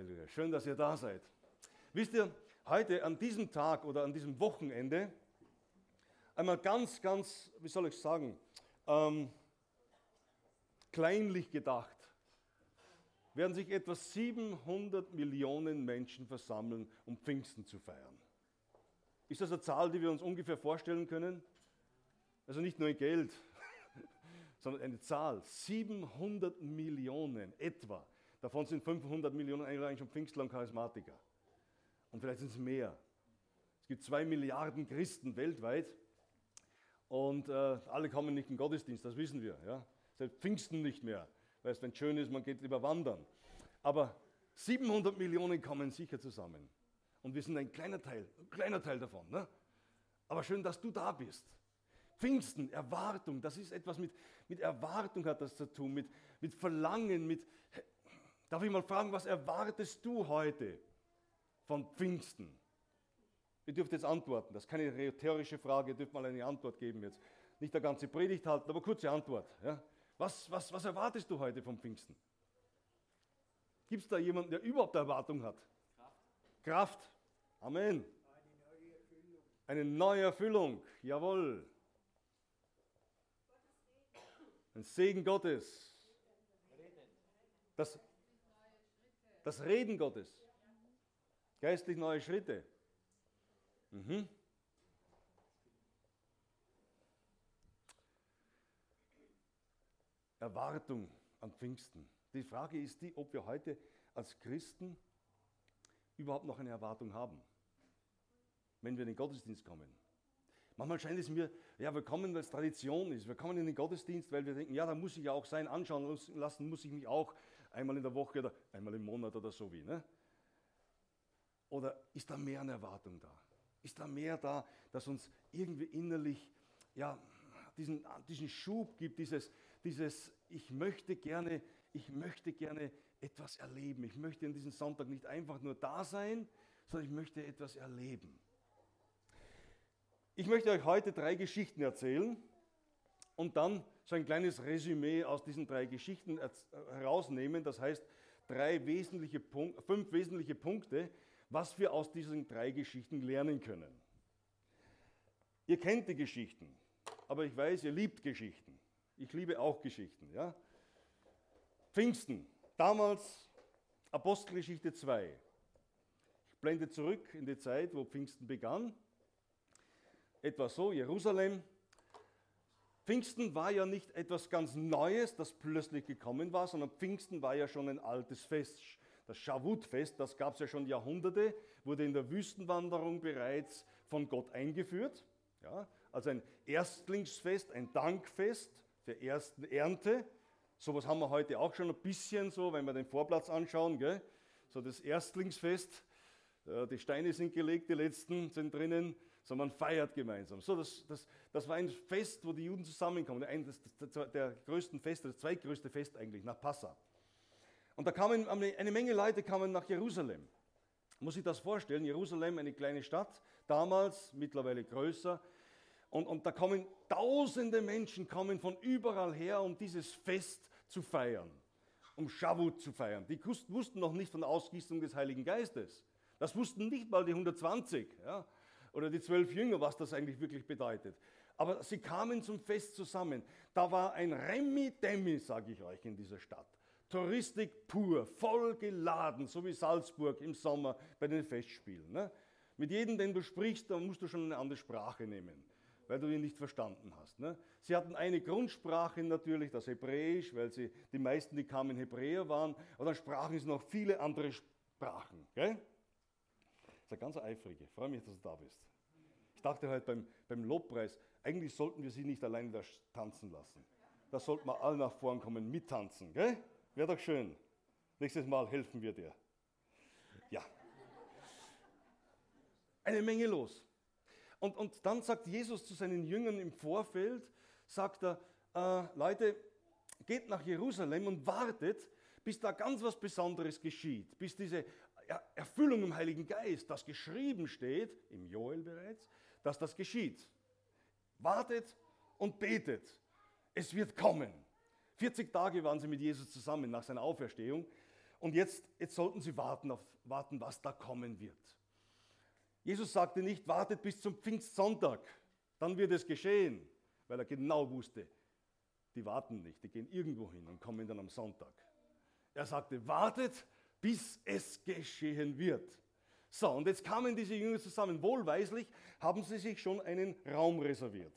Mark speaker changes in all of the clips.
Speaker 1: Halleluja. Schön, dass ihr da seid. Wisst ihr, heute an diesem Tag oder an diesem Wochenende einmal ganz, ganz, wie soll ich sagen, ähm, kleinlich gedacht, werden sich etwa 700 Millionen Menschen versammeln, um Pfingsten zu feiern. Ist das eine Zahl, die wir uns ungefähr vorstellen können? Also nicht nur in Geld, sondern eine Zahl. 700 Millionen etwa. Davon sind 500 Millionen eigentlich schon Pfingstler und Charismatiker. Und vielleicht sind es mehr. Es gibt zwei Milliarden Christen weltweit und äh, alle kommen nicht in den Gottesdienst, das wissen wir. Ja? Seit Pfingsten nicht mehr, weil es, wenn es schön ist, man geht lieber wandern. Aber 700 Millionen kommen sicher zusammen. Und wir sind ein kleiner Teil, ein kleiner Teil davon. Ne? Aber schön, dass du da bist. Pfingsten, Erwartung, das ist etwas mit, mit Erwartung hat das zu tun, mit, mit Verlangen, mit, Darf ich mal fragen, was erwartest du heute von Pfingsten? Ihr dürft jetzt antworten. Das ist keine rhetorische Frage, ihr dürft mal eine Antwort geben jetzt. Nicht der ganze Predigt halten, aber kurze Antwort. Ja? Was, was, was erwartest du heute vom Pfingsten? Gibt es da jemanden, der überhaupt eine Erwartung hat? Kraft. Kraft. Amen. Eine neue Erfüllung. Jawohl. Ein Segen Gottes. Das das Reden Gottes. Geistlich neue Schritte. Mhm. Erwartung an Pfingsten. Die Frage ist die, ob wir heute als Christen überhaupt noch eine Erwartung haben, wenn wir in den Gottesdienst kommen. Manchmal scheint es mir, ja, wir kommen, weil es Tradition ist. Wir kommen in den Gottesdienst, weil wir denken, ja, da muss ich ja auch sein, anschauen lassen, muss ich mich auch einmal in der Woche oder einmal im Monat oder so wie. Ne? Oder ist da mehr eine Erwartung da? Ist da mehr da, dass uns irgendwie innerlich ja, diesen, diesen Schub gibt, dieses, dieses ich möchte gerne, ich möchte gerne etwas erleben. Ich möchte an diesem Sonntag nicht einfach nur da sein, sondern ich möchte etwas erleben. Ich möchte euch heute drei Geschichten erzählen und dann so ein kleines Resümee aus diesen drei Geschichten herausnehmen. Das heißt, drei wesentliche Punkt, fünf wesentliche Punkte, was wir aus diesen drei Geschichten lernen können. Ihr kennt die Geschichten, aber ich weiß, ihr liebt Geschichten. Ich liebe auch Geschichten. Ja? Pfingsten, damals Apostelgeschichte 2. Ich blende zurück in die Zeit, wo Pfingsten begann. Etwa so, Jerusalem, Pfingsten war ja nicht etwas ganz Neues, das plötzlich gekommen war, sondern Pfingsten war ja schon ein altes Fest. Das Schavut-Fest, das gab es ja schon Jahrhunderte, wurde in der Wüstenwanderung bereits von Gott eingeführt. Ja, also ein Erstlingsfest, ein Dankfest der ersten Ernte. Sowas haben wir heute auch schon ein bisschen so, wenn wir den Vorplatz anschauen. Gell? So das Erstlingsfest, äh, die Steine sind gelegt, die letzten sind drinnen sondern man feiert gemeinsam. So, das, das, das war ein Fest, wo die Juden zusammenkommen. Ein, das, das, der größten Fest, das zweitgrößte Fest eigentlich, nach Passa. Und da kamen eine Menge Leute kamen nach Jerusalem. Muss ich das vorstellen? Jerusalem, eine kleine Stadt, damals, mittlerweile größer. Und, und da kommen tausende Menschen kommen von überall her, um dieses Fest zu feiern, um Shavuot zu feiern. Die wussten noch nicht von der Ausgießung des Heiligen Geistes. Das wussten nicht mal die 120. Ja oder die zwölf Jünger, was das eigentlich wirklich bedeutet. Aber sie kamen zum Fest zusammen. Da war ein Remi-Demi, sage ich euch, in dieser Stadt. Touristik pur, voll geladen, so wie Salzburg im Sommer bei den Festspielen. Ne? Mit jedem, den du sprichst, da musst du schon eine andere Sprache nehmen, weil du ihn nicht verstanden hast. Ne? Sie hatten eine Grundsprache natürlich, das Hebräisch, weil sie die meisten, die kamen, Hebräer waren. Und dann sprachen sie noch viele andere Sprachen. Gell? Ist eine ganz eifrige. Ich freue mich, dass du da bist. Ich dachte heute beim, beim Lobpreis, eigentlich sollten wir sie nicht alleine da tanzen lassen. Da sollten wir alle nach vorn kommen, mittanzen. Gell? Wäre doch schön. Nächstes Mal helfen wir dir. Ja. Eine Menge los. Und, und dann sagt Jesus zu seinen Jüngern im Vorfeld, sagt er, äh, Leute, geht nach Jerusalem und wartet, bis da ganz was Besonderes geschieht, bis diese Erfüllung im Heiligen Geist, das geschrieben steht, im Joel bereits, dass das geschieht. Wartet und betet. Es wird kommen. 40 Tage waren sie mit Jesus zusammen nach seiner Auferstehung. Und jetzt, jetzt sollten sie warten, auf, warten, was da kommen wird. Jesus sagte nicht, wartet bis zum Pfingstsonntag, dann wird es geschehen, weil er genau wusste, die warten nicht, die gehen irgendwo hin und kommen dann am Sonntag. Er sagte, wartet, bis es geschehen wird. So, und jetzt kamen diese Jünger zusammen. Wohlweislich haben sie sich schon einen Raum reserviert.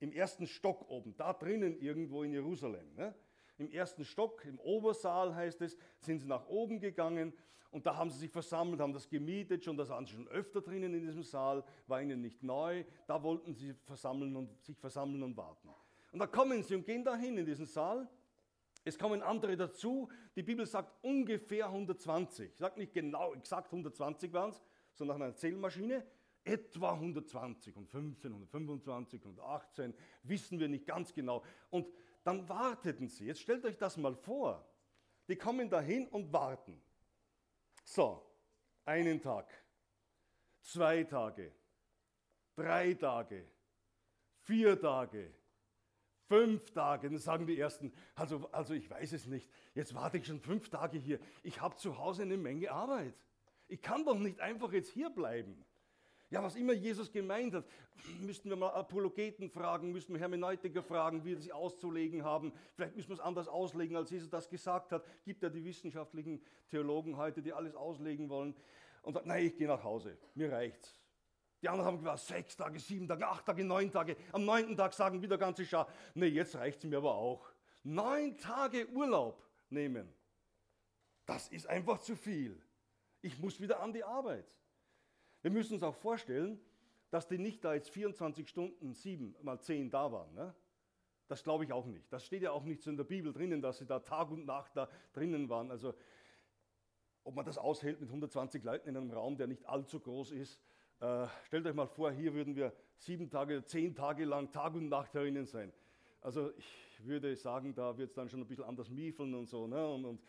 Speaker 1: Im ersten Stock oben, da drinnen irgendwo in Jerusalem. Ne? Im ersten Stock, im Obersaal heißt es, sind sie nach oben gegangen und da haben sie sich versammelt, haben das gemietet, schon das waren sie schon öfter drinnen in diesem Saal, war ihnen nicht neu. Da wollten sie versammeln und, sich versammeln und warten. Und da kommen sie und gehen dahin in diesen Saal. Es kommen andere dazu. Die Bibel sagt ungefähr 120. Ich sage nicht genau exakt 120 waren es, sondern nach einer Zählmaschine. Etwa 120 und 15, 125 und 18, wissen wir nicht ganz genau. Und dann warteten sie. Jetzt stellt euch das mal vor. Die kommen dahin und warten. So, einen Tag, zwei Tage, drei Tage, vier Tage, fünf Tage. Dann sagen die Ersten, also, also ich weiß es nicht, jetzt warte ich schon fünf Tage hier. Ich habe zu Hause eine Menge Arbeit. Ich kann doch nicht einfach jetzt hier bleiben. Ja, was immer Jesus gemeint hat, müssten wir mal Apologeten fragen, müssten wir Hermeneutiker fragen, wie sie auszulegen haben. Vielleicht müssen wir es anders auslegen, als Jesus das gesagt hat. Gibt ja die wissenschaftlichen Theologen heute, die alles auslegen wollen. Und sagt, nein, ich gehe nach Hause, mir reicht's. Die anderen haben gesagt, sechs Tage, sieben Tage, acht Tage, neun Tage. Am neunten Tag sagen wieder ganze Schar, nee, jetzt reicht es mir aber auch. Neun Tage Urlaub nehmen. Das ist einfach zu viel. Ich muss wieder an die Arbeit. Wir müssen uns auch vorstellen, dass die nicht da jetzt 24 Stunden, sieben mal zehn da waren. Ne? Das glaube ich auch nicht. Das steht ja auch nicht so in der Bibel drinnen, dass sie da Tag und Nacht da drinnen waren. Also ob man das aushält mit 120 Leuten in einem Raum, der nicht allzu groß ist. Äh, stellt euch mal vor, hier würden wir sieben Tage, zehn Tage lang Tag und Nacht herinnen sein. Also ich würde sagen, da wird es dann schon ein bisschen anders miefeln und so. Ne? Und, und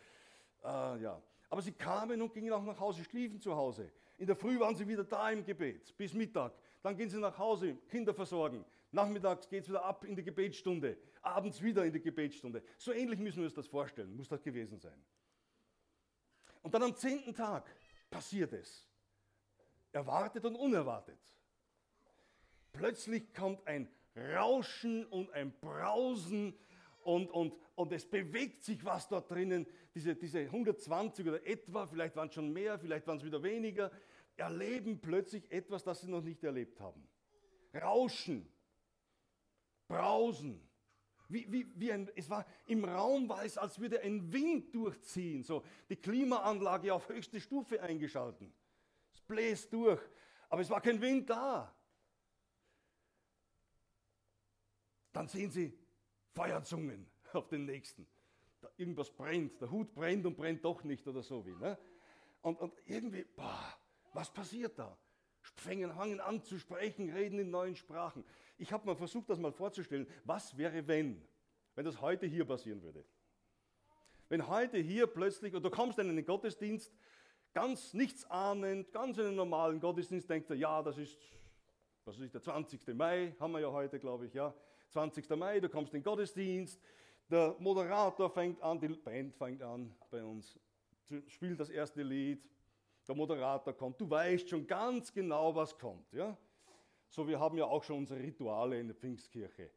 Speaker 1: äh, ja. Aber sie kamen und gingen auch nach Hause, schliefen zu Hause. In der Früh waren sie wieder da im Gebet, bis Mittag. Dann gehen sie nach Hause, Kinder versorgen. Nachmittags geht es wieder ab in die Gebetsstunde. Abends wieder in die Gebetsstunde. So ähnlich müssen wir uns das vorstellen, muss das gewesen sein. Und dann am zehnten Tag passiert es. Erwartet und unerwartet. Plötzlich kommt ein Rauschen und ein Brausen und, und, und es bewegt sich was dort drinnen. Diese, diese 120 oder etwa, vielleicht waren es schon mehr, vielleicht waren es wieder weniger, erleben plötzlich etwas, das sie noch nicht erlebt haben. Rauschen, Brausen. Wie, wie, wie ein, es war, Im Raum war es, als würde ein Wind durchziehen. So, die Klimaanlage auf höchste Stufe eingeschalten. Bläst durch, aber es war kein Wind da. Dann sehen sie Feuerzungen auf den nächsten. Da irgendwas brennt, der Hut brennt und brennt doch nicht oder so wie. Ne? Und, und irgendwie, boah, was passiert da? Fängen, fangen an zu sprechen, reden in neuen Sprachen. Ich habe mal versucht, das mal vorzustellen. Was wäre, wenn? Wenn das heute hier passieren würde. Wenn heute hier plötzlich, oder du kommst in einen Gottesdienst, ganz nichts ahnend, ganz in einen normalen Gottesdienst, denkt er, ja, das ist, was ist der 20. Mai, haben wir ja heute, glaube ich, ja. 20. Mai, du kommst in den Gottesdienst, der Moderator fängt an, die Band fängt an bei uns, spielt das erste Lied, der Moderator kommt, du weißt schon ganz genau, was kommt. Ja? So, wir haben ja auch schon unsere Rituale in der Pfingstkirche.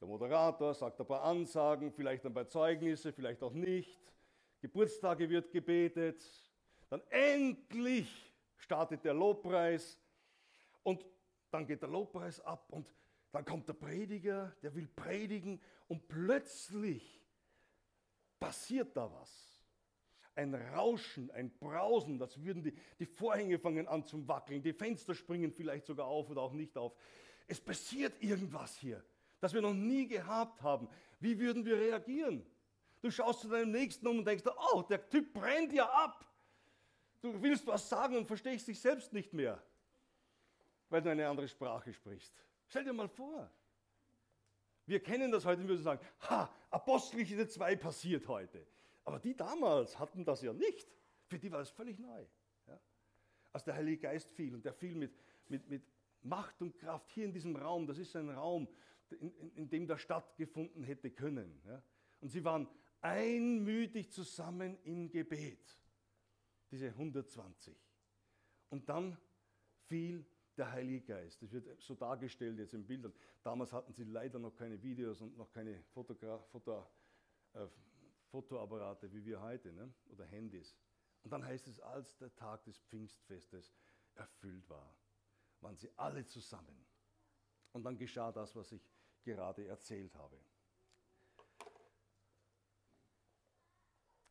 Speaker 1: Der Moderator sagt ein paar Ansagen, vielleicht ein paar Zeugnisse, vielleicht auch nicht. Geburtstage wird gebetet. Dann endlich startet der Lobpreis und dann geht der Lobpreis ab und dann kommt der Prediger, der will predigen und plötzlich passiert da was. Ein Rauschen, ein Brausen, das würden die, die Vorhänge fangen an zu wackeln, die Fenster springen vielleicht sogar auf oder auch nicht auf. Es passiert irgendwas hier, das wir noch nie gehabt haben. Wie würden wir reagieren? Du schaust zu deinem Nächsten um und denkst, oh, der Typ brennt ja ab. Du willst was sagen und verstehst dich selbst nicht mehr, weil du eine andere Sprache sprichst. Stell dir mal vor. Wir kennen das heute und würden sagen, ha, Apostelgeschichte 2 passiert heute. Aber die damals hatten das ja nicht. Für die war es völlig neu. Ja? Als der Heilige Geist fiel und der fiel mit, mit, mit Macht und Kraft hier in diesem Raum, das ist ein Raum, in, in, in dem das stattgefunden hätte können. Ja? Und sie waren einmütig zusammen im Gebet. Diese 120. Und dann fiel der Heilige Geist. Das wird so dargestellt jetzt in Bildern. Damals hatten sie leider noch keine Videos und noch keine Fotogra Foto, äh, Fotoapparate wie wir heute ne? oder Handys. Und dann heißt es, als der Tag des Pfingstfestes erfüllt war, waren sie alle zusammen. Und dann geschah das, was ich gerade erzählt habe.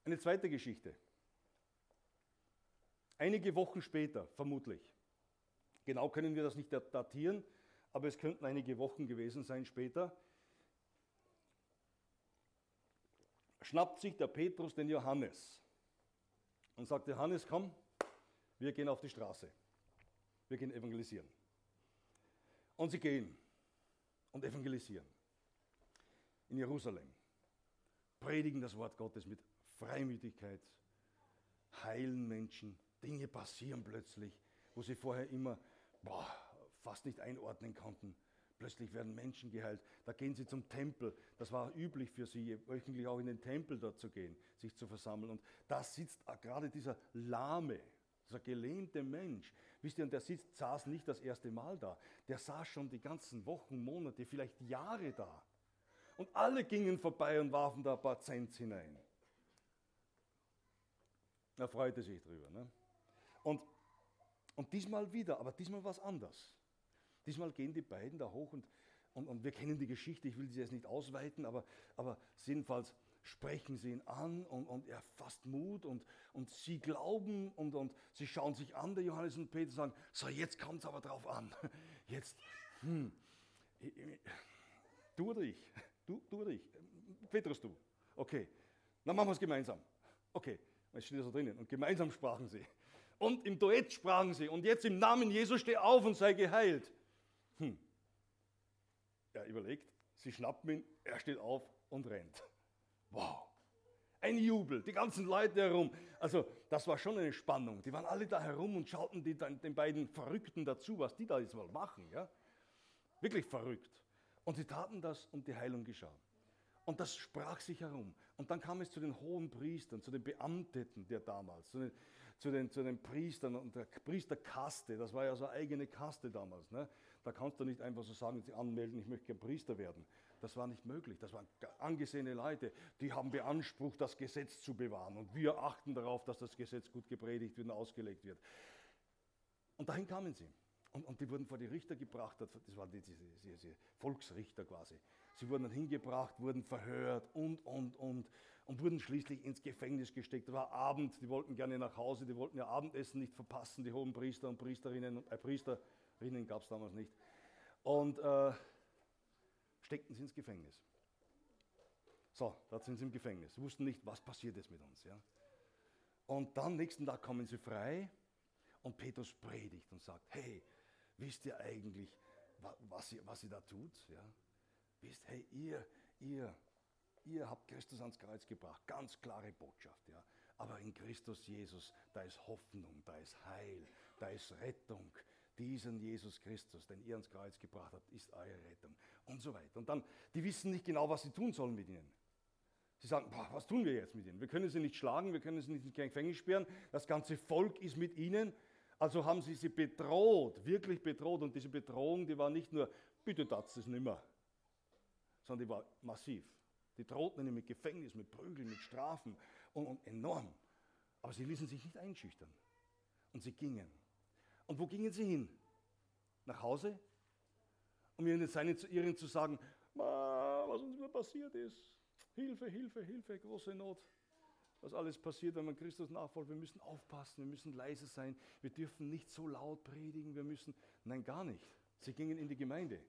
Speaker 1: Eine zweite Geschichte. Einige Wochen später, vermutlich. Genau können wir das nicht datieren, aber es könnten einige Wochen gewesen sein später. Schnappt sich der Petrus den Johannes und sagt, Johannes, komm, wir gehen auf die Straße. Wir gehen evangelisieren. Und sie gehen und evangelisieren in Jerusalem, predigen das Wort Gottes mit Freimütigkeit, heilen Menschen, Dinge passieren plötzlich, wo sie vorher immer boah, fast nicht einordnen konnten. Plötzlich werden Menschen geheilt. Da gehen sie zum Tempel. Das war üblich für sie, wöchentlich auch in den Tempel dort zu gehen, sich zu versammeln. Und da sitzt gerade dieser lahme, dieser gelähmte Mensch. Wisst ihr, und der sitzt, saß nicht das erste Mal da. Der saß schon die ganzen Wochen, Monate, vielleicht Jahre da. Und alle gingen vorbei und warfen da ein paar Cent hinein. Er freute sich drüber. Ne? Und, und diesmal wieder, aber diesmal was anders. Diesmal gehen die beiden da hoch und, und, und wir kennen die Geschichte, ich will sie jetzt nicht ausweiten, aber, aber jedenfalls sprechen sie ihn an und, und er fasst Mut und, und sie glauben und, und sie schauen sich an, der Johannes und Peter, sagen, so jetzt kommt es aber drauf an. Jetzt, hm, du oder ich? Du, du oder ich? Petrus, du. Okay, dann machen wir es gemeinsam. Okay, es steht so drinnen. Und gemeinsam sprachen sie. Und im Duett sprachen sie. Und jetzt im Namen Jesus steh auf und sei geheilt. Hm. Er überlegt, sie schnappen ihn, er steht auf und rennt. Wow. Ein Jubel, die ganzen Leute herum. Also, das war schon eine Spannung. Die waren alle da herum und schauten die, den beiden Verrückten dazu, was die da jetzt mal machen. Ja? Wirklich verrückt. Und sie taten das und die Heilung geschah. Und das sprach sich herum. Und dann kam es zu den hohen Priestern, zu den Beamteten der damals, zu den, zu den, zu den Priestern und der Priesterkaste. Das war ja so eine eigene Kaste damals. Ne? Da kannst du nicht einfach so sagen, sie anmelden, ich möchte gerne Priester werden. Das war nicht möglich. Das waren angesehene Leute, die haben beansprucht, das Gesetz zu bewahren. Und wir achten darauf, dass das Gesetz gut gepredigt wird und ausgelegt wird. Und dahin kamen sie. Und, und die wurden vor die Richter gebracht. Das waren diese, diese, diese Volksrichter quasi. Sie wurden dann hingebracht, wurden verhört und, und, und. Und wurden schließlich ins Gefängnis gesteckt. Es war Abend, die wollten gerne nach Hause, die wollten ihr Abendessen nicht verpassen, die hohen Priester und Priesterinnen, äh, Priesterinnen gab es damals nicht. Und äh, steckten sie ins Gefängnis. So, da sind sie im Gefängnis. Sie wussten nicht, was passiert jetzt mit uns. Ja? Und dann nächsten Tag kommen sie frei und Petrus predigt und sagt, hey, wisst ihr eigentlich, was ihr, was ihr da tut? Ja? Wisst, hey, ihr, ihr, ihr habt Christus ans Kreuz gebracht. Ganz klare Botschaft, ja. Aber in Christus Jesus, da ist Hoffnung, da ist Heil, da ist Rettung. Diesen Jesus Christus, den ihr ans Kreuz gebracht habt, ist eure Rettung. Und so weiter. Und dann, die wissen nicht genau, was sie tun sollen mit ihnen. Sie sagen, boah, was tun wir jetzt mit ihnen? Wir können sie nicht schlagen, wir können sie nicht ins Gefängnis sperren. Das ganze Volk ist mit ihnen. Also haben sie sie bedroht, wirklich bedroht. Und diese Bedrohung, die war nicht nur, bitte das ist nimmer, sondern die war massiv. Die drohten ihnen mit Gefängnis, mit Prügeln, mit Strafen und, und enorm. Aber sie ließen sich nicht einschüchtern. Und sie gingen. Und wo gingen sie hin? Nach Hause? Um ihren, seinen, ihren zu sagen, was uns immer passiert ist. Hilfe, Hilfe, Hilfe, große Not. Was alles passiert, wenn man Christus nachfolgt. Wir müssen aufpassen, wir müssen leise sein. Wir dürfen nicht so laut predigen. Wir müssen, nein, gar nicht. Sie gingen in die Gemeinde.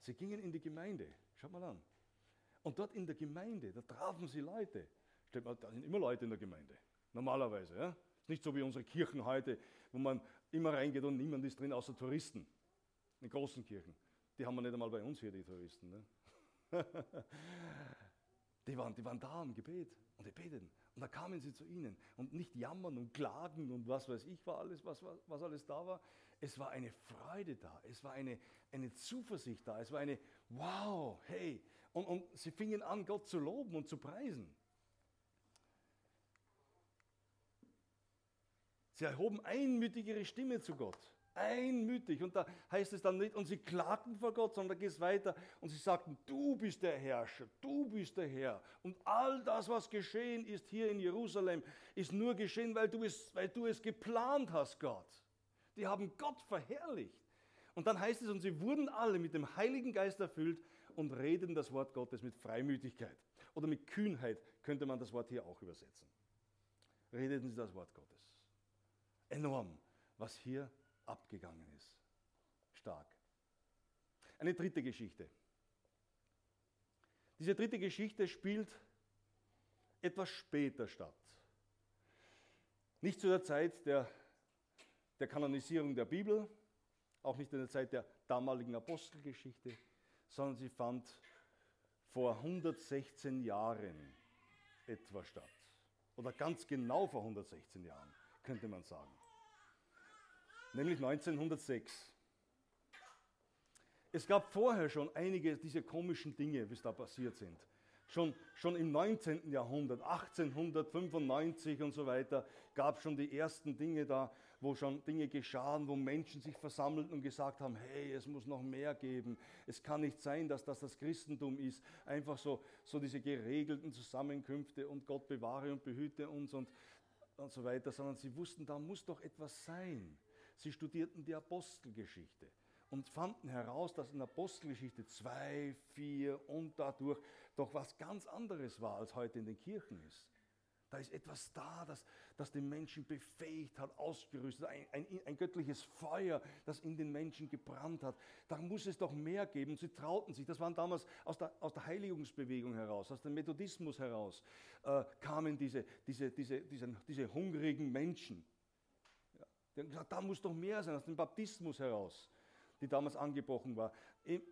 Speaker 1: Sie gingen in die Gemeinde. Schaut mal an. Und dort in der Gemeinde, da trafen sie Leute. Da sind immer Leute in der Gemeinde. Normalerweise. Ja? Ist nicht so wie unsere Kirchen heute, wo man immer reingeht und niemand ist drin, außer Touristen. In großen Kirchen. Die haben wir nicht einmal bei uns hier, die Touristen. Ne? die, waren, die waren da im Gebet und die beteten. Und da kamen sie zu ihnen und nicht jammern und klagen und was weiß ich, war alles, was, was alles da war. Es war eine Freude da, es war eine, eine Zuversicht da, es war eine, wow, hey. Und, und sie fingen an, Gott zu loben und zu preisen. Sie erhoben einmütig ihre Stimme zu Gott. Einmütig. Und da heißt es dann nicht, und sie klagten vor Gott, sondern da geht es weiter und sie sagten, du bist der Herrscher, du bist der Herr. Und all das, was geschehen ist hier in Jerusalem, ist nur geschehen, weil du es, weil du es geplant hast, Gott. Die haben Gott verherrlicht. Und dann heißt es, und sie wurden alle mit dem Heiligen Geist erfüllt und redeten das Wort Gottes mit Freimütigkeit. Oder mit Kühnheit könnte man das Wort hier auch übersetzen. Redeten sie das Wort Gottes enorm, was hier abgegangen ist. Stark. Eine dritte Geschichte. Diese dritte Geschichte spielt etwas später statt. Nicht zu der Zeit der, der Kanonisierung der Bibel, auch nicht in der Zeit der damaligen Apostelgeschichte, sondern sie fand vor 116 Jahren etwa statt. Oder ganz genau vor 116 Jahren, könnte man sagen nämlich 1906. Es gab vorher schon einige dieser komischen Dinge, wie es da passiert sind. Schon, schon im 19. Jahrhundert, 1895 und so weiter, gab es schon die ersten Dinge da, wo schon Dinge geschahen, wo Menschen sich versammelten und gesagt haben, hey, es muss noch mehr geben. Es kann nicht sein, dass das das Christentum ist. Einfach so, so diese geregelten Zusammenkünfte und Gott bewahre und behüte uns und, und so weiter, sondern sie wussten, da muss doch etwas sein. Sie studierten die Apostelgeschichte und fanden heraus, dass in Apostelgeschichte 2, 4 und dadurch doch was ganz anderes war, als heute in den Kirchen ist. Da ist etwas da, das, das den Menschen befähigt hat, ausgerüstet, ein, ein, ein, göttliches Feuer, das in den Menschen gebrannt hat. Da muss es doch mehr geben. Sie trauten sich, das waren damals aus der, aus der Heiligungsbewegung heraus, aus dem Methodismus heraus, äh, kamen diese, diese, diese, diese, diese hungrigen Menschen. Die haben gesagt, da muss doch mehr sein, aus dem Baptismus heraus, die damals angebrochen war.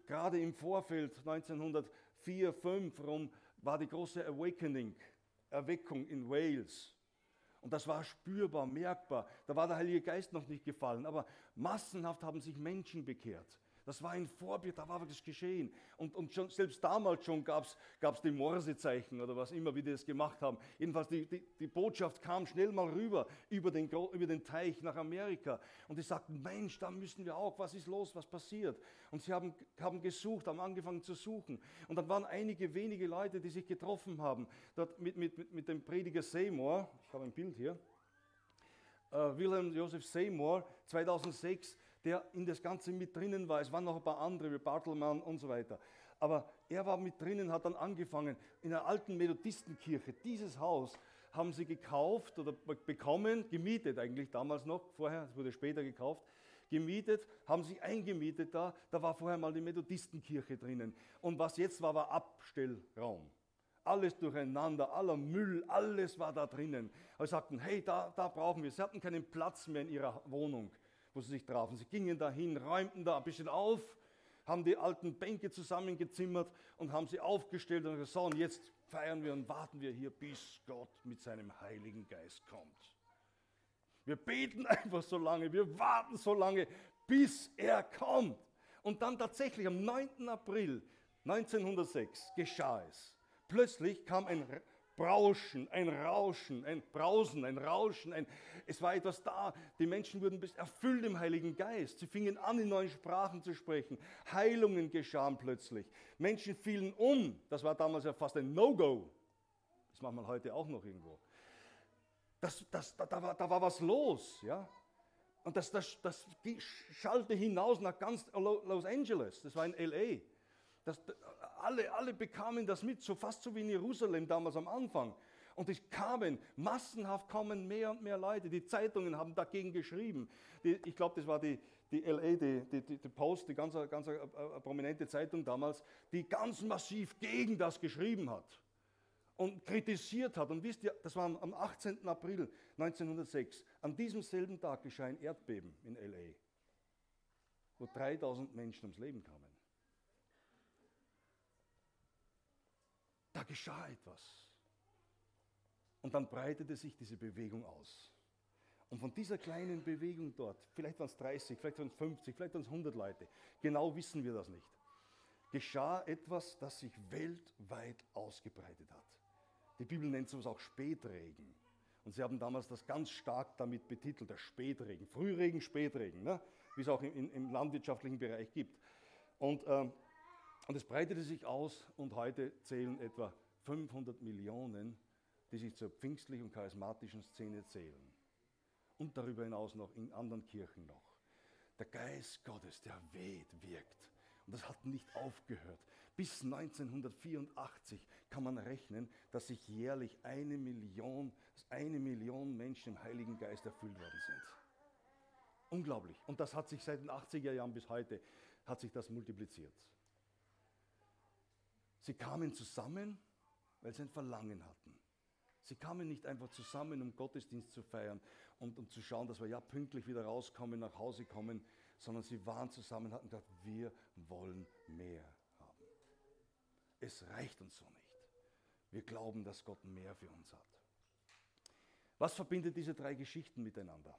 Speaker 1: gerade im Vorfeld 1904, 5 rum war die große Awakening, Erweckung in Wales. Und das war spürbar, merkbar. Da war der Heilige Geist noch nicht gefallen, aber massenhaft haben sich Menschen bekehrt. Das war ein Vorbild, da war was geschehen. Und, und schon, selbst damals schon gab es die Morsezeichen oder was immer, wie die das gemacht haben. Jedenfalls die, die, die Botschaft kam schnell mal rüber über den, über den Teich nach Amerika. Und die sagten, Mensch, da müssen wir auch, was ist los, was passiert? Und sie haben, haben gesucht, haben angefangen zu suchen. Und dann waren einige wenige Leute, die sich getroffen haben. Dort mit, mit, mit dem Prediger Seymour, ich habe ein Bild hier, äh, Wilhelm Joseph Seymour, 2006, der in das Ganze mit drinnen war. Es waren noch ein paar andere, wie Bartelmann und so weiter. Aber er war mit drinnen, hat dann angefangen, in der alten Methodistenkirche, dieses Haus haben sie gekauft oder bekommen, gemietet eigentlich damals noch, vorher, es wurde später gekauft, gemietet, haben sich eingemietet da, da war vorher mal die Methodistenkirche drinnen. Und was jetzt war, war Abstellraum. Alles durcheinander, aller Müll, alles war da drinnen. Sie sagten, hey, da, da brauchen wir. Sie hatten keinen Platz mehr in ihrer Wohnung wo sie sich trafen. Sie gingen dahin, räumten da ein bisschen auf, haben die alten Bänke zusammengezimmert und haben sie aufgestellt und gesagt, so, und jetzt feiern wir und warten wir hier, bis Gott mit seinem Heiligen Geist kommt. Wir beten einfach so lange, wir warten so lange, bis er kommt. Und dann tatsächlich am 9. April 1906 geschah es. Plötzlich kam ein Brauschen, ein Rauschen, ein Brausen, ein Rauschen. Ein, es war etwas da. Die Menschen wurden erfüllt im Heiligen Geist. Sie fingen an, in neuen Sprachen zu sprechen. Heilungen geschahen plötzlich. Menschen fielen um. Das war damals ja fast ein No-Go. Das macht man heute auch noch irgendwo. Das, das, da, da, war, da war was los. Ja? Und das, das, das schallte hinaus nach ganz Los Angeles. Das war in L.A. Das, alle, alle bekamen das mit, so fast so wie in Jerusalem damals am Anfang. Und es kamen, massenhaft kommen mehr und mehr Leute. Die Zeitungen haben dagegen geschrieben. Die, ich glaube, das war die, die LA, die, die, die Post, die ganz, ganz äh, äh, prominente Zeitung damals, die ganz massiv gegen das geschrieben hat und kritisiert hat. Und wisst ihr, das war am 18. April 1906. An diesem selben Tag geschah ein Erdbeben in LA, wo 3000 Menschen ums Leben kamen. Da geschah etwas. Und dann breitete sich diese Bewegung aus. Und von dieser kleinen Bewegung dort, vielleicht waren es 30, vielleicht waren es 50, vielleicht waren es 100 Leute, genau wissen wir das nicht. geschah etwas, das sich weltweit ausgebreitet hat. Die Bibel nennt sowas auch Spätregen. Und sie haben damals das ganz stark damit betitelt, der Spätregen. Frühregen, Spätregen, ne? wie es auch im, im landwirtschaftlichen Bereich gibt. Und, ähm, und es breitete sich aus und heute zählen etwa 500 Millionen, die sich zur pfingstlichen und charismatischen Szene zählen. Und darüber hinaus noch in anderen Kirchen noch. Der Geist Gottes, der weht, wirkt. Und das hat nicht aufgehört. Bis 1984 kann man rechnen, dass sich jährlich eine Million, eine Million Menschen im Heiligen Geist erfüllt worden sind. Unglaublich. Und das hat sich seit den 80er Jahren bis heute, hat sich das multipliziert. Sie kamen zusammen, weil sie ein Verlangen hatten. Sie kamen nicht einfach zusammen, um Gottesdienst zu feiern und um zu schauen, dass wir ja pünktlich wieder rauskommen, nach Hause kommen, sondern sie waren zusammen und hatten gesagt, wir wollen mehr haben. Es reicht uns so nicht. Wir glauben, dass Gott mehr für uns hat. Was verbindet diese drei Geschichten miteinander?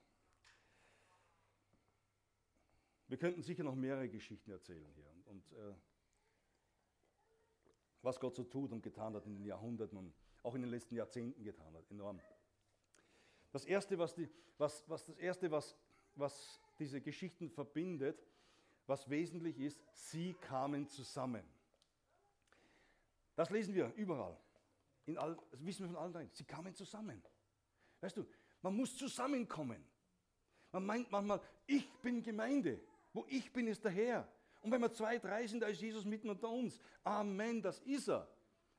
Speaker 1: Wir könnten sicher noch mehrere Geschichten erzählen hier. Und, und äh, was Gott so tut und getan hat in den Jahrhunderten und auch in den letzten Jahrzehnten getan hat. Enorm. Das Erste, was, die, was, was, das Erste, was, was diese Geschichten verbindet, was wesentlich ist, sie kamen zusammen. Das lesen wir überall. In all, das wissen wir von allen dreien. Sie kamen zusammen. Weißt du, man muss zusammenkommen. Man meint manchmal, ich bin Gemeinde. Wo ich bin, ist der Herr. Und wenn wir zwei, drei sind, da ist Jesus mitten unter uns. Amen, das ist er.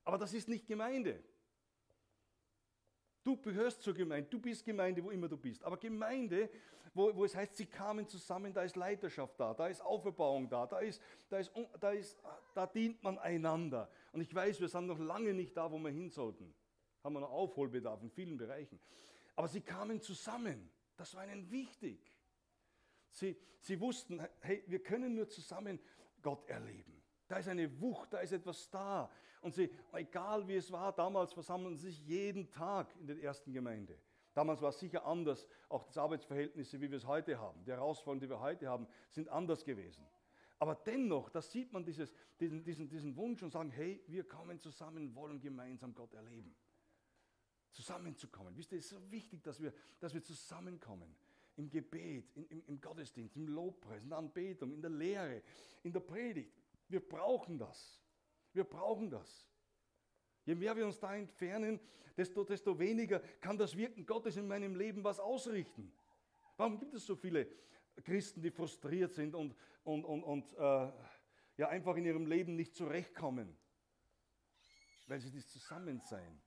Speaker 1: Aber das ist nicht Gemeinde. Du gehörst zur Gemeinde, du bist Gemeinde, wo immer du bist. Aber Gemeinde, wo, wo es heißt, sie kamen zusammen, da ist Leiterschaft da, da ist Auferbauung da, da, ist, da, ist, da, ist, da dient man einander. Und ich weiß, wir sind noch lange nicht da, wo wir hin sollten. Haben wir noch Aufholbedarf in vielen Bereichen. Aber sie kamen zusammen. Das war ihnen wichtig. Sie, sie wussten, hey, wir können nur zusammen Gott erleben. Da ist eine Wucht, da ist etwas da. Und sie, egal wie es war, damals versammeln sie sich jeden Tag in der ersten Gemeinde. Damals war es sicher anders, auch das Arbeitsverhältnisse, wie wir es heute haben. Die Herausforderungen, die wir heute haben, sind anders gewesen. Aber dennoch, da sieht man dieses, diesen, diesen, diesen Wunsch und sagen, hey, wir kommen zusammen, wollen gemeinsam Gott erleben. Zusammenzukommen. Wisst ihr, es ist so wichtig, dass wir, dass wir zusammenkommen. Im Gebet, in, im, im Gottesdienst, im Lobpreis, in der Anbetung, in der Lehre, in der Predigt. Wir brauchen das. Wir brauchen das. Je mehr wir uns da entfernen, desto, desto weniger kann das Wirken Gottes in meinem Leben was ausrichten. Warum gibt es so viele Christen, die frustriert sind und, und, und, und äh, ja, einfach in ihrem Leben nicht zurechtkommen? Weil sie das Zusammensein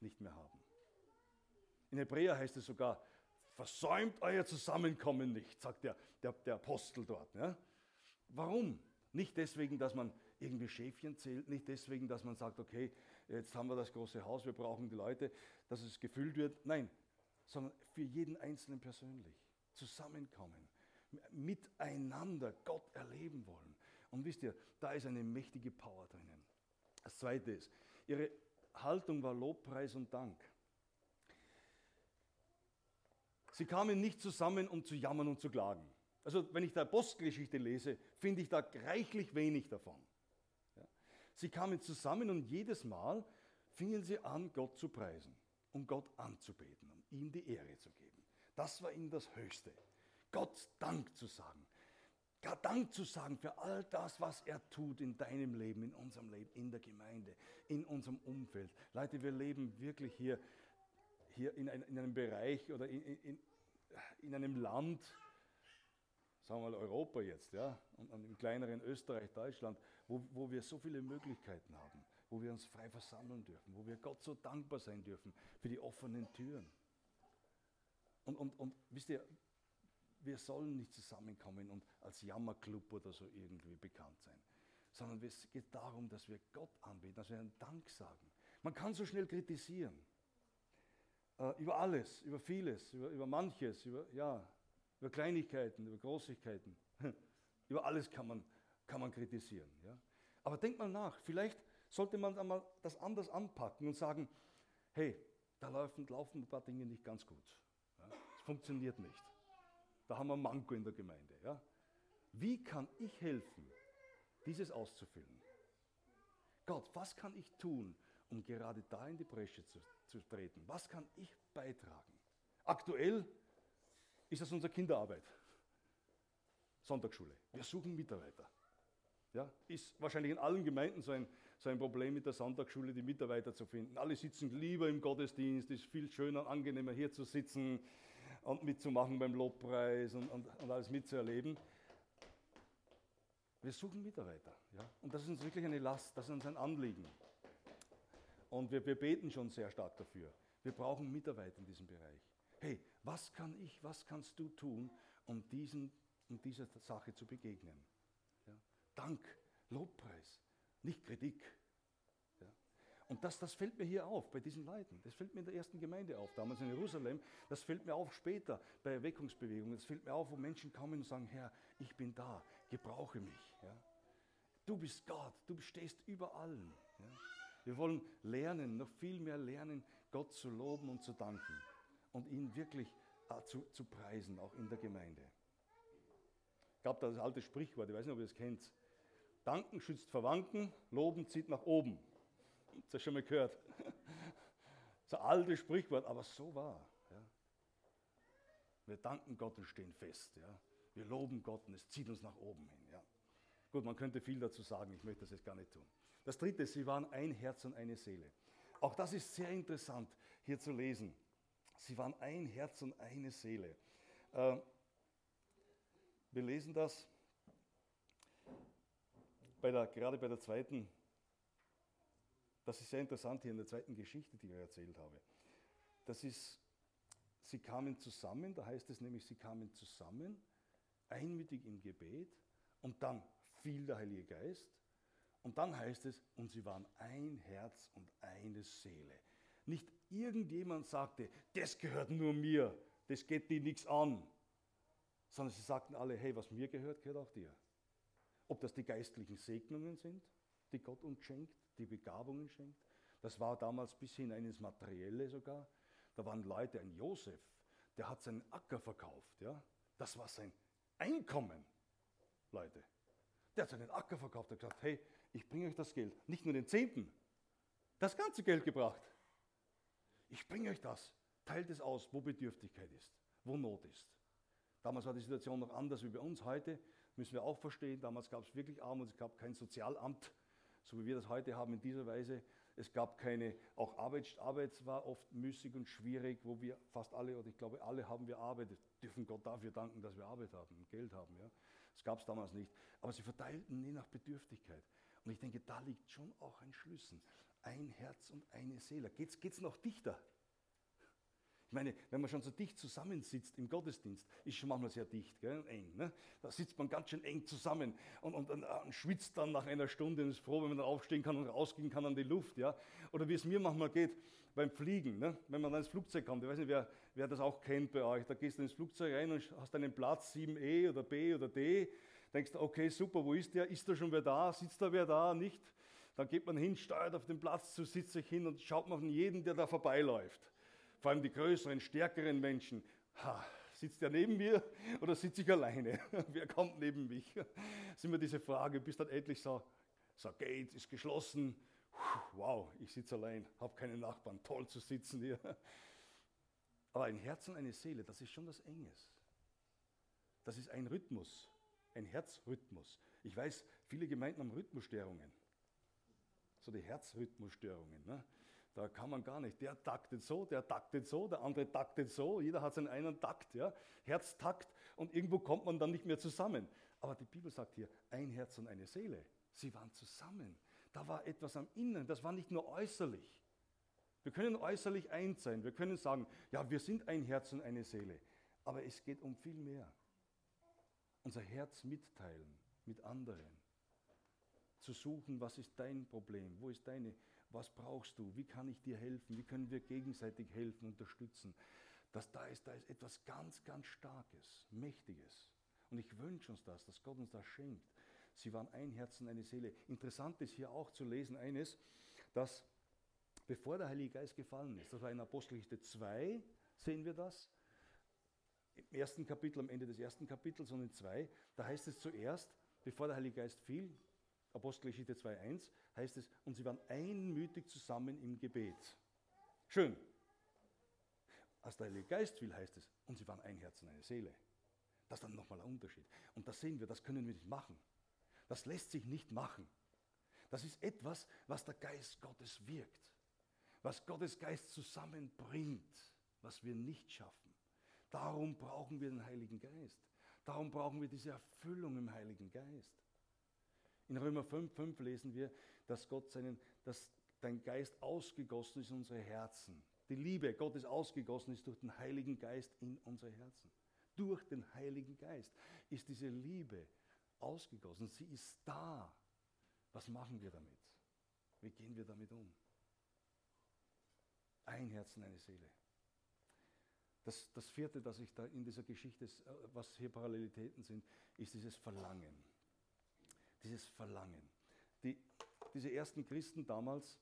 Speaker 1: nicht mehr haben. In Hebräer heißt es sogar, versäumt euer Zusammenkommen nicht, sagt der, der, der Apostel dort. Ja? Warum? Nicht deswegen, dass man irgendwie Schäfchen zählt, nicht deswegen, dass man sagt, okay, jetzt haben wir das große Haus, wir brauchen die Leute, dass es gefüllt wird. Nein, sondern für jeden Einzelnen persönlich. Zusammenkommen, miteinander Gott erleben wollen. Und wisst ihr, da ist eine mächtige Power drinnen. Das Zweite ist, ihre Haltung war Lobpreis und Dank. Sie kamen nicht zusammen, um zu jammern und zu klagen. Also wenn ich da Postgeschichte lese, finde ich da reichlich wenig davon. Sie kamen zusammen und jedes Mal fingen sie an, Gott zu preisen, um Gott anzubeten, um ihm die Ehre zu geben. Das war ihnen das Höchste. Gott Dank zu sagen. Gott Dank zu sagen für all das, was er tut in deinem Leben, in unserem Leben, in der Gemeinde, in unserem Umfeld. Leute, wir leben wirklich hier, hier in, ein, in einem Bereich oder in, in, in einem Land, sagen wir mal Europa jetzt, ja, und, und im kleineren Österreich, Deutschland, wo, wo wir so viele Möglichkeiten haben, wo wir uns frei versammeln dürfen, wo wir Gott so dankbar sein dürfen für die offenen Türen. Und, und, und wisst ihr, wir sollen nicht zusammenkommen und als Jammerclub oder so irgendwie bekannt sein, sondern es geht darum, dass wir Gott anbeten, dass wir einen Dank sagen. Man kann so schnell kritisieren. Äh, über alles, über vieles, über, über manches, über, ja, über Kleinigkeiten, über Großigkeiten. über alles kann man kann man kritisieren. Ja? Aber denkt mal nach, vielleicht sollte man einmal das anders anpacken und sagen, hey, da laufen, laufen ein paar Dinge nicht ganz gut. Es funktioniert nicht. Da haben wir Manko in der Gemeinde. Ja? Wie kann ich helfen, dieses auszufüllen? Gott, was kann ich tun, um gerade da in die Bresche zu, zu treten? Was kann ich beitragen? Aktuell ist das unsere Kinderarbeit. Sonntagsschule. Wir suchen Mitarbeiter. Ja, ist wahrscheinlich in allen Gemeinden so ein, so ein Problem mit der Sonntagsschule, die Mitarbeiter zu finden. Alle sitzen lieber im Gottesdienst, ist viel schöner und angenehmer hier zu sitzen und mitzumachen beim Lobpreis und, und, und alles mitzuerleben. Wir suchen Mitarbeiter. Ja? Und das ist uns wirklich eine Last, das ist uns ein Anliegen. Und wir, wir beten schon sehr stark dafür. Wir brauchen Mitarbeiter in diesem Bereich. Hey, was kann ich, was kannst du tun, um, diesen, um dieser Sache zu begegnen? Ja? Dank, Lobpreis, nicht Kritik. Ja? Und das, das fällt mir hier auf bei diesen Leuten. Das fällt mir in der ersten Gemeinde auf, damals in Jerusalem. Das fällt mir auf später bei Erweckungsbewegungen. Das fällt mir auf, wo Menschen kommen und sagen, Herr, ich bin da, gebrauche mich. Ja? Du bist Gott, du stehst über allen. Ja? Wir wollen lernen, noch viel mehr lernen, Gott zu loben und zu danken und ihn wirklich äh, zu, zu preisen, auch in der Gemeinde. Ich glaube, das alte Sprichwort, ich weiß nicht, ob ihr es kennt. Danken schützt vor Wanken, Loben zieht nach oben. Hast du schon mal gehört. Das ist ein altes Sprichwort, aber so wahr. Ja. Wir danken Gott und stehen fest. Ja. Wir loben Gott und es zieht uns nach oben hin. Ja. Gut, man könnte viel dazu sagen, ich möchte das jetzt gar nicht tun. Das dritte, sie waren ein Herz und eine Seele. Auch das ist sehr interessant hier zu lesen. Sie waren ein Herz und eine Seele. Äh, wir lesen das bei der, gerade bei der zweiten, das ist sehr interessant hier in der zweiten Geschichte, die ich erzählt habe. Das ist, sie kamen zusammen, da heißt es nämlich, sie kamen zusammen, einmütig im Gebet und dann fiel der Heilige Geist und dann heißt es, und sie waren ein Herz und eine Seele. Nicht irgendjemand sagte, das gehört nur mir, das geht dir nichts an, sondern sie sagten alle, hey, was mir gehört, gehört auch dir. Ob das die geistlichen Segnungen sind, die Gott uns schenkt, die Begabungen schenkt. Das war damals bis hinein ins Materielle sogar. Da waren Leute, ein Josef, der hat seinen Acker verkauft. Ja? Das war sein Einkommen, Leute. Der hat seinen Acker verkauft, hat gesagt, hey, ich bringe euch das Geld. Nicht nur den Zehnten, das ganze Geld gebracht. Ich bringe euch das. Teilt es aus, wo Bedürftigkeit ist, wo Not ist. Damals war die Situation noch anders wie bei uns heute, müssen wir auch verstehen. Damals gab es wirklich Armut, es gab kein Sozialamt, so wie wir das heute haben in dieser Weise. Es gab keine, auch Arbeit, Arbeit war oft müßig und schwierig, wo wir fast alle, oder ich glaube alle haben wir Arbeit, dürfen Gott dafür danken, dass wir Arbeit haben und Geld haben. Ja. Das gab es damals nicht. Aber sie verteilten nie nach Bedürftigkeit. Und ich denke, da liegt schon auch ein Schlüssel. Ein Herz und eine Seele. Geht es noch dichter? Ich meine, wenn man schon so dicht zusammensitzt im Gottesdienst, ist schon manchmal sehr dicht, gell? eng. Ne? Da sitzt man ganz schön eng zusammen und, und, und, und, schwitzt dann nach einer Stunde und ist froh, wenn man dann aufstehen kann und rausgehen kann an die Luft. Ja? Oder wie es mir manchmal geht beim Fliegen, ne? wenn man dann ins Flugzeug kommt. Ich weiß nicht, wer, wer das auch kennt bei euch. Da gehst du ins Flugzeug rein und hast einen Platz 7e oder B oder D. Denkst du, okay, super, wo ist der? Ist da schon wer da? Sitzt da wer da? Nicht? Dann geht man hin, steuert auf den Platz zu, sitzt sich hin und schaut man auf jeden, der da vorbeiläuft vor allem die größeren, stärkeren Menschen, ha, sitzt er neben mir oder sitze ich alleine? Wer kommt neben mich? Das ist immer diese Frage, bis dann endlich so, so Gate ist geschlossen, wow, ich sitze allein, habe keine Nachbarn, toll zu sitzen hier. Aber ein Herz und eine Seele, das ist schon was Enges. Das ist ein Rhythmus, ein Herzrhythmus. Ich weiß, viele Gemeinden haben Rhythmusstörungen. So die Herzrhythmusstörungen. Ne? Da kann man gar nicht. Der taktet so, der taktet so, der andere taktet so. Jeder hat seinen einen Takt, ja? Herztakt. Und irgendwo kommt man dann nicht mehr zusammen. Aber die Bibel sagt hier, ein Herz und eine Seele. Sie waren zusammen. Da war etwas am Inneren. Das war nicht nur äußerlich. Wir können äußerlich eins sein. Wir können sagen, ja, wir sind ein Herz und eine Seele. Aber es geht um viel mehr. Unser Herz mitteilen mit anderen. Zu suchen, was ist dein Problem? Wo ist deine was brauchst du? Wie kann ich dir helfen? Wie können wir gegenseitig helfen, unterstützen? Dass da ist, da ist etwas ganz, ganz Starkes, Mächtiges. Und ich wünsche uns das, dass Gott uns das schenkt. Sie waren ein Herz und eine Seele. Interessant ist hier auch zu lesen eines, dass bevor der Heilige Geist gefallen ist, das war in Apostelgeschichte 2, sehen wir das, im ersten Kapitel, am Ende des ersten Kapitels und in 2, da heißt es zuerst, bevor der Heilige Geist fiel, Apostelgeschichte 2.1 heißt es, und sie waren einmütig zusammen im Gebet. Schön. Als der Heilige Geist will, heißt es, und sie waren ein Herz und eine Seele. Das ist dann nochmal ein Unterschied. Und das sehen wir, das können wir nicht machen. Das lässt sich nicht machen. Das ist etwas, was der Geist Gottes wirkt. Was Gottes Geist zusammenbringt, was wir nicht schaffen. Darum brauchen wir den Heiligen Geist. Darum brauchen wir diese Erfüllung im Heiligen Geist. In Römer 5, 5 lesen wir, dass Gott seinen, dass dein Geist ausgegossen ist in unsere Herzen. Die Liebe Gottes ausgegossen ist durch den Heiligen Geist in unsere Herzen. Durch den Heiligen Geist ist diese Liebe ausgegossen. Sie ist da. Was machen wir damit? Wie gehen wir damit um? Ein Herz und eine Seele. Das, das vierte, das ich da in dieser Geschichte, äh, was hier Parallelitäten sind, ist dieses Verlangen. Dieses Verlangen. Die, diese ersten Christen damals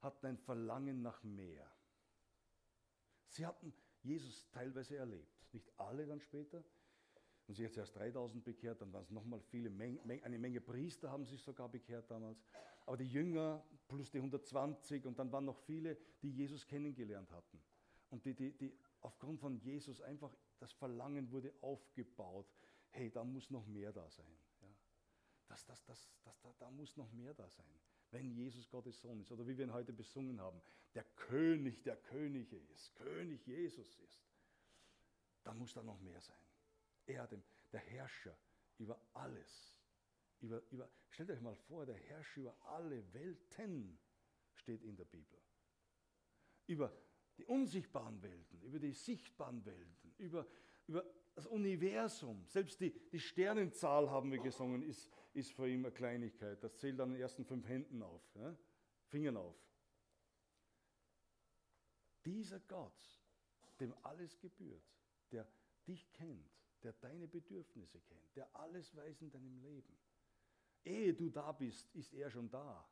Speaker 1: hatten ein Verlangen nach mehr. Sie hatten Jesus teilweise erlebt. Nicht alle dann später. Und sie hat zuerst 3000 bekehrt, dann waren es nochmal viele, eine Menge Priester haben sich sogar bekehrt damals. Aber die Jünger plus die 120 und dann waren noch viele, die Jesus kennengelernt hatten. Und die, die, die aufgrund von Jesus einfach das Verlangen wurde aufgebaut. Hey, da muss noch mehr da sein. Ja. Das, das, das, das, da, da muss noch mehr da sein. Wenn Jesus Gottes Sohn ist. Oder wie wir ihn heute besungen haben, der König der Könige ist, König Jesus ist. Dann muss da noch mehr sein. Er, der Herrscher über alles. Über, über, stellt euch mal vor, der Herrscher über alle Welten steht in der Bibel. Über die unsichtbaren Welten, über die sichtbaren Welten, über, über das Universum. Selbst die, die Sternenzahl, haben wir gesungen, ist, ist für ihn eine Kleinigkeit. Das zählt an den ersten fünf Händen auf, ja? Fingern auf. Dieser Gott, dem alles gebührt, der dich kennt, der deine Bedürfnisse kennt, der alles weiß in deinem Leben. Ehe du da bist, ist er schon da.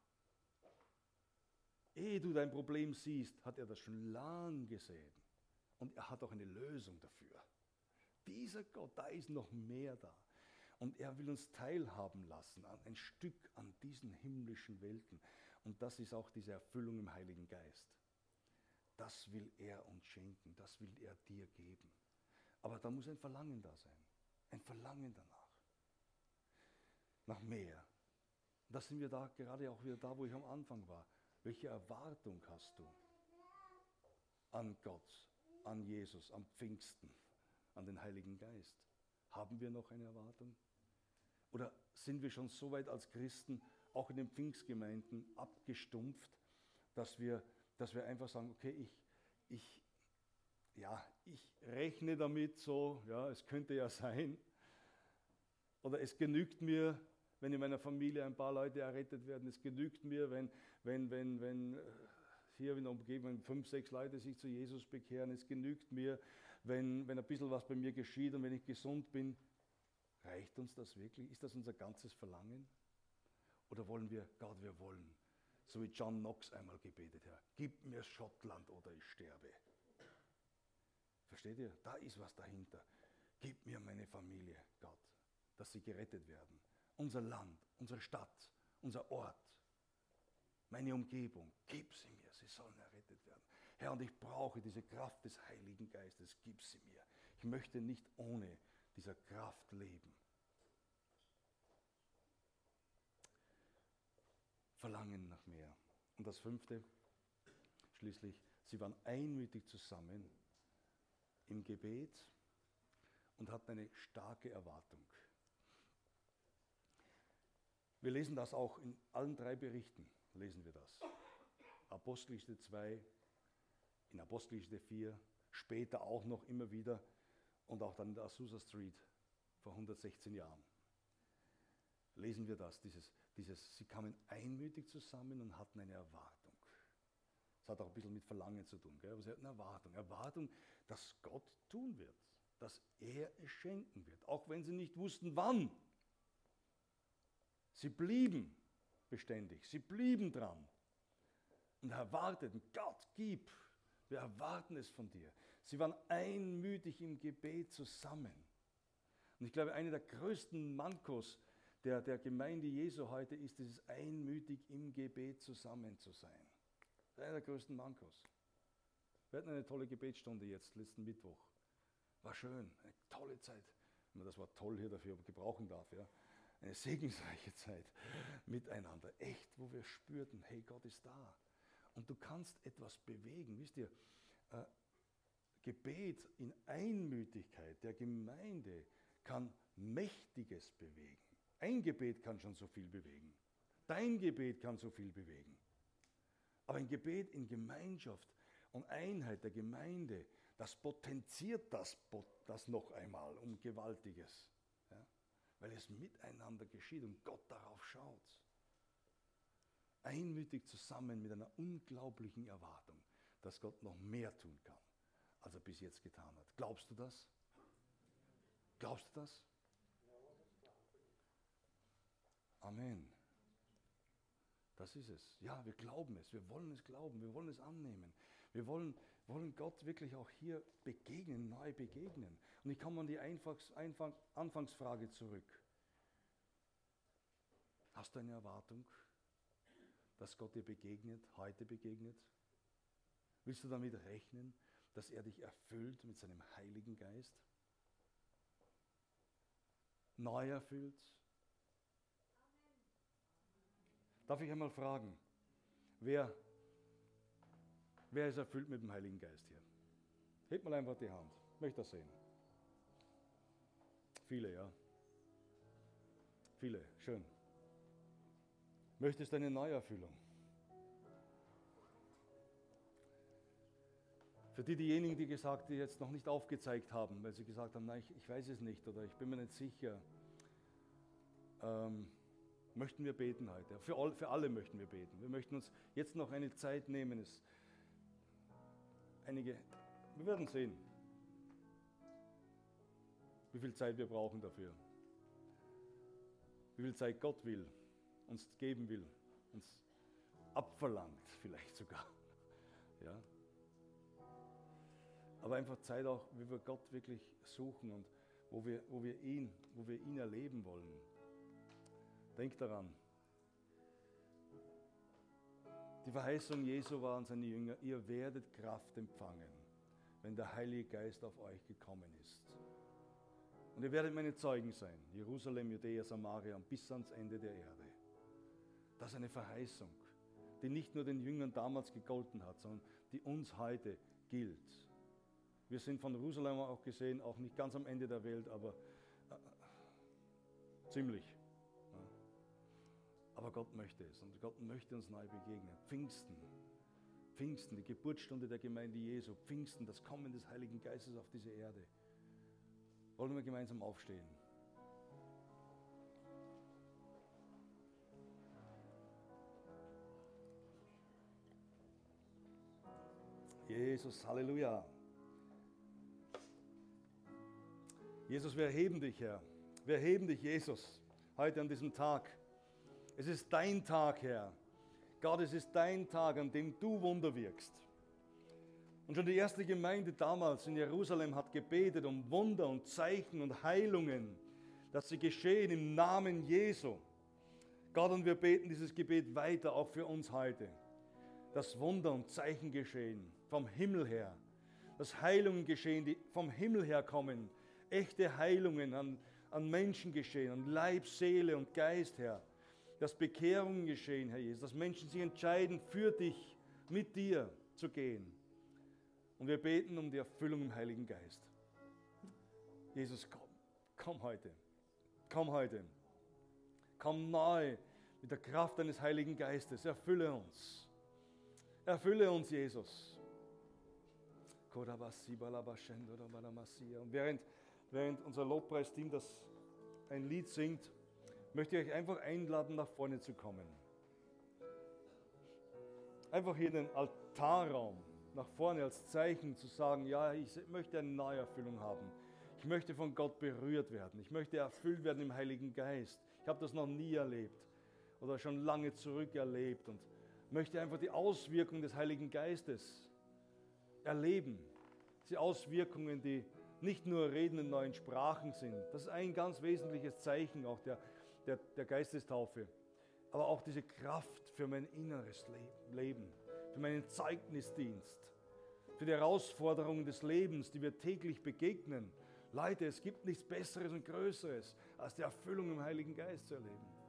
Speaker 1: Ehe du dein Problem siehst, hat er das schon lang gesehen. Und er hat auch eine Lösung dafür. Dieser Gott, da ist noch mehr da. Und er will uns teilhaben lassen an ein Stück an diesen himmlischen Welten. Und das ist auch diese Erfüllung im Heiligen Geist. Das will er uns schenken, das will er dir geben. Aber da muss ein Verlangen da sein. Ein Verlangen danach. Nach mehr. Da sind wir da gerade auch wieder da, wo ich am Anfang war. Welche Erwartung hast du an Gott, an Jesus, am Pfingsten, an den Heiligen Geist? Haben wir noch eine Erwartung? Oder sind wir schon so weit als Christen, auch in den Pfingstgemeinden, abgestumpft, dass wir, dass wir einfach sagen, okay, ich, ich, ja, ich rechne damit so, ja, es könnte ja sein. Oder es genügt mir, wenn in meiner Familie ein paar Leute errettet werden. Es genügt mir, wenn, wenn, wenn, wenn äh, hier in der Umgebung fünf, sechs Leute sich zu Jesus bekehren. Es genügt mir, wenn, wenn ein bisschen was bei mir geschieht und wenn ich gesund bin. Reicht uns das wirklich? Ist das unser ganzes Verlangen? Oder wollen wir, Gott, wir wollen, so wie John Knox einmal gebetet hat, gib mir Schottland oder ich sterbe. Versteht ihr? Da ist was dahinter. Gib mir meine Familie, Gott, dass sie gerettet werden unser Land, unsere Stadt, unser Ort, meine Umgebung, gib sie mir, sie sollen errettet werden. Herr, und ich brauche diese Kraft des Heiligen Geistes, gib sie mir. Ich möchte nicht ohne dieser Kraft leben. Verlangen nach mehr. Und das fünfte, schließlich, sie waren einmütig zusammen im Gebet und hatten eine starke Erwartung. Wir lesen das auch in allen drei Berichten, lesen wir das. Apostelgeschichte 2, in Apostelgeschichte 4, später auch noch immer wieder und auch dann in der Azusa Street vor 116 Jahren. Lesen wir das, dieses, dieses, sie kamen einmütig zusammen und hatten eine Erwartung. Das hat auch ein bisschen mit Verlangen zu tun, gell? aber sie hatten eine Erwartung. Erwartung, dass Gott tun wird, dass er es schenken wird, auch wenn sie nicht wussten, wann. Sie blieben beständig, sie blieben dran und erwarteten, Gott, gib, wir erwarten es von dir. Sie waren einmütig im Gebet zusammen. Und ich glaube, eine der größten Mankos, der, der Gemeinde Jesu heute ist, dieses einmütig im Gebet zusammen zu sein. Einer der größten Mankos. Wir hatten eine tolle Gebetsstunde jetzt, letzten Mittwoch. War schön, eine tolle Zeit, wenn man das Wort toll hier dafür gebrauchen darf. Ja. Eine segensreiche Zeit miteinander. Echt, wo wir spürten, hey, Gott ist da. Und du kannst etwas bewegen. Wisst ihr, äh, Gebet in Einmütigkeit der Gemeinde kann Mächtiges bewegen. Ein Gebet kann schon so viel bewegen. Dein Gebet kann so viel bewegen. Aber ein Gebet in Gemeinschaft und Einheit der Gemeinde, das potenziert das, das noch einmal um Gewaltiges. Ja? Weil es miteinander geschieht und Gott darauf schaut. Einmütig zusammen mit einer unglaublichen Erwartung, dass Gott noch mehr tun kann, als er bis jetzt getan hat. Glaubst du das? Glaubst du das? Amen. Das ist es. Ja, wir glauben es. Wir wollen es glauben. Wir wollen es annehmen. Wir wollen, wollen Gott wirklich auch hier begegnen, neu begegnen. Und ich komme an die Einfachs, Einfang, Anfangsfrage zurück. Hast du eine Erwartung, dass Gott dir begegnet, heute begegnet? Willst du damit rechnen, dass er dich erfüllt mit seinem Heiligen Geist? Neu erfüllt? Darf ich einmal fragen, wer, wer ist erfüllt mit dem Heiligen Geist hier? Hebt mal einfach die Hand. Ich möchte das sehen. Viele, ja. Viele, schön. Möchtest du eine Neuerfüllung? Für die, diejenigen, die gesagt, die jetzt noch nicht aufgezeigt haben, weil sie gesagt haben, nein, ich, ich weiß es nicht oder ich bin mir nicht sicher. Ähm, möchten wir beten heute. Für, all, für alle möchten wir beten. Wir möchten uns jetzt noch eine Zeit nehmen. Es, einige, wir werden sehen, wie viel Zeit wir brauchen dafür. Wie viel Zeit Gott will, uns geben will, uns abverlangt vielleicht sogar. Ja? Aber einfach Zeit auch, wie wir Gott wirklich suchen und wo wir, wo wir, ihn, wo wir ihn erleben wollen. Denk daran. Die Verheißung Jesu war an seine Jünger, ihr werdet Kraft empfangen, wenn der Heilige Geist auf euch gekommen ist. Und ihr werdet meine Zeugen sein, Jerusalem, Judäa, Samaria und bis ans Ende der Erde. Das ist eine Verheißung, die nicht nur den Jüngern damals gegolten hat, sondern die uns heute gilt. Wir sind von Jerusalem auch gesehen, auch nicht ganz am Ende der Welt, aber äh, ziemlich. Aber Gott möchte es und Gott möchte uns neu begegnen. Pfingsten, Pfingsten, die Geburtsstunde der Gemeinde Jesu, Pfingsten, das Kommen des Heiligen Geistes auf diese Erde. Wollen wir gemeinsam aufstehen? Jesus, Halleluja. Jesus, wir erheben dich, Herr. Wir erheben dich, Jesus, heute an diesem Tag. Es ist dein Tag, Herr. Gott, es ist dein Tag, an dem du Wunder wirkst. Und schon die erste Gemeinde damals in Jerusalem hat gebetet um Wunder und Zeichen und Heilungen, dass sie geschehen im Namen Jesu. Gott, und wir beten dieses Gebet weiter, auch für uns heute. Dass Wunder und Zeichen geschehen vom Himmel her. Dass Heilungen geschehen, die vom Himmel her kommen. Echte Heilungen an, an Menschen geschehen, an Leib, Seele und Geist, Herr dass Bekehrungen geschehen, Herr Jesus, dass Menschen sich entscheiden, für dich, mit dir zu gehen. Und wir beten um die Erfüllung im Heiligen Geist. Jesus, komm, komm heute, komm heute, komm neu mit der Kraft deines Heiligen Geistes, erfülle uns, erfülle uns, Jesus. Und während, während unser Lobpreisteam das ein Lied singt, möchte ich euch einfach einladen, nach vorne zu kommen. Einfach hier in den Altarraum nach vorne als Zeichen zu sagen, ja, ich möchte eine Neuerfüllung haben. Ich möchte von Gott berührt werden. Ich möchte erfüllt werden im Heiligen Geist. Ich habe das noch nie erlebt oder schon lange zurück erlebt und möchte einfach die Auswirkungen des Heiligen Geistes erleben. Die Auswirkungen, die nicht nur Reden in neuen Sprachen sind. Das ist ein ganz wesentliches Zeichen auch der der, der Geistestaufe, aber auch diese Kraft für mein inneres Leben, für meinen Zeugnisdienst, für die Herausforderungen des Lebens, die wir täglich begegnen. Leute, es gibt nichts Besseres und Größeres, als die Erfüllung im Heiligen Geist zu erleben.